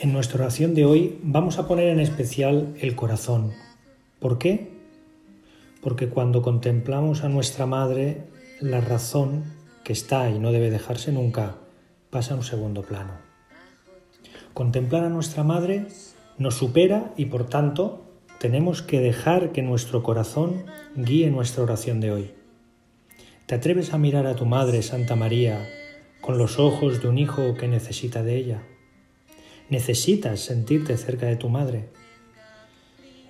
En nuestra oración de hoy vamos a poner en especial el corazón. ¿Por qué? Porque cuando contemplamos a nuestra Madre, la razón, que está y no debe dejarse nunca, pasa a un segundo plano. Contemplar a nuestra Madre nos supera y por tanto tenemos que dejar que nuestro corazón guíe nuestra oración de hoy. ¿Te atreves a mirar a tu Madre, Santa María, con los ojos de un hijo que necesita de ella? Necesitas sentirte cerca de tu madre.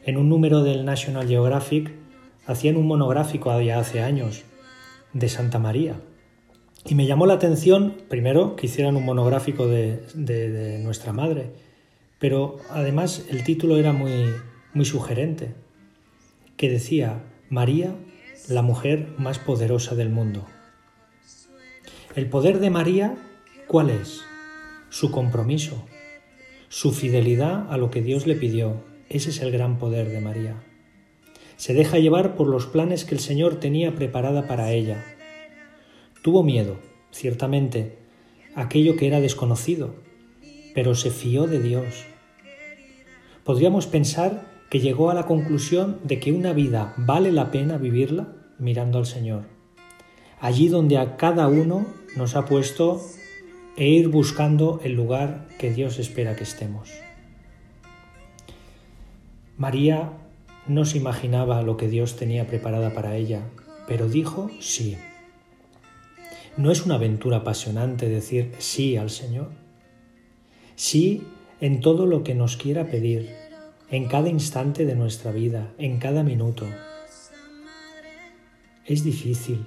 En un número del National Geographic hacían un monográfico ya hace años de Santa María. Y me llamó la atención, primero, que hicieran un monográfico de, de, nuestra madre, pero además el título era muy, muy sugerente, que decía, María, la mujer más poderosa del mundo. El poder de María, ¿cuál es? Su compromiso, su fidelidad a lo que Dios le pidió. Ese es el gran poder de María. Se deja llevar por los planes que el Señor tenía preparada para ella. Tuvo miedo, ciertamente, aquello que era desconocido, pero se fió de Dios. Podríamos pensar que llegó a la conclusión de que una vida vale la pena vivirla mirando al Señor, allí donde a cada uno nos ha puesto e ir buscando el lugar que Dios espera que estemos. María no se imaginaba lo que Dios tenía preparada para ella, pero dijo sí. ¿No es una aventura apasionante decir sí al Señor? Sí en todo lo que nos quiera pedir, en cada instante de nuestra vida, en cada minuto. Es difícil,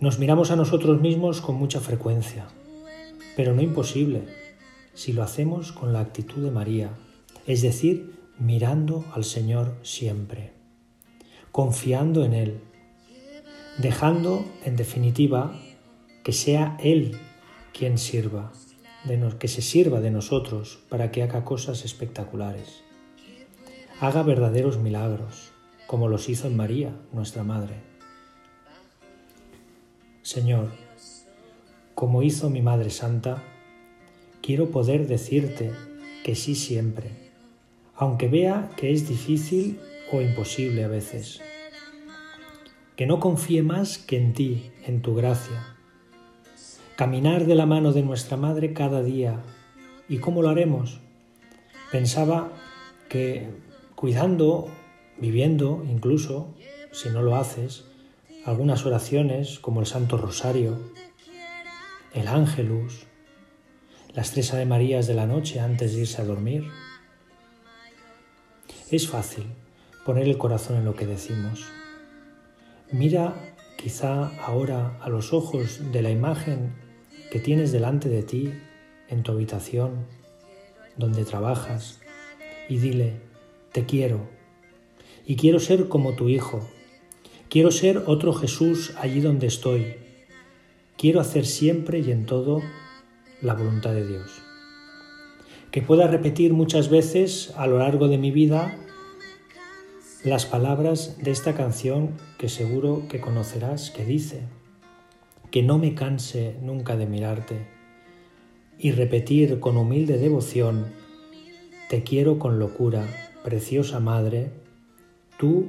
nos miramos a nosotros mismos con mucha frecuencia, pero no imposible si lo hacemos con la actitud de María, es decir, mirando al Señor siempre, confiando en Él, dejando, en definitiva, que sea Él quien sirva, que se sirva de nosotros para que haga cosas espectaculares, haga verdaderos milagros, como los hizo en María, nuestra Madre. Señor, como hizo mi Madre Santa, quiero poder decirte que sí siempre, aunque vea que es difícil o imposible a veces. Que no confíe más que en ti, en tu gracia. Caminar de la mano de nuestra Madre cada día. ¿Y cómo lo haremos? Pensaba que cuidando, viviendo incluso, si no lo haces, algunas oraciones como el Santo Rosario, el Ángelus, las tres Ave Marías de la noche antes de irse a dormir. Es fácil poner el corazón en lo que decimos. Mira quizá ahora a los ojos de la imagen que tienes delante de ti en tu habitación, donde trabajas, y dile, te quiero, y quiero ser como tu hijo, Quiero ser otro Jesús allí donde estoy. Quiero hacer siempre y en todo la voluntad de Dios. Que pueda repetir muchas veces a lo largo de mi vida las palabras de esta canción que seguro que conocerás, que dice, que no me canse nunca de mirarte y repetir con humilde devoción, te quiero con locura, preciosa Madre, tú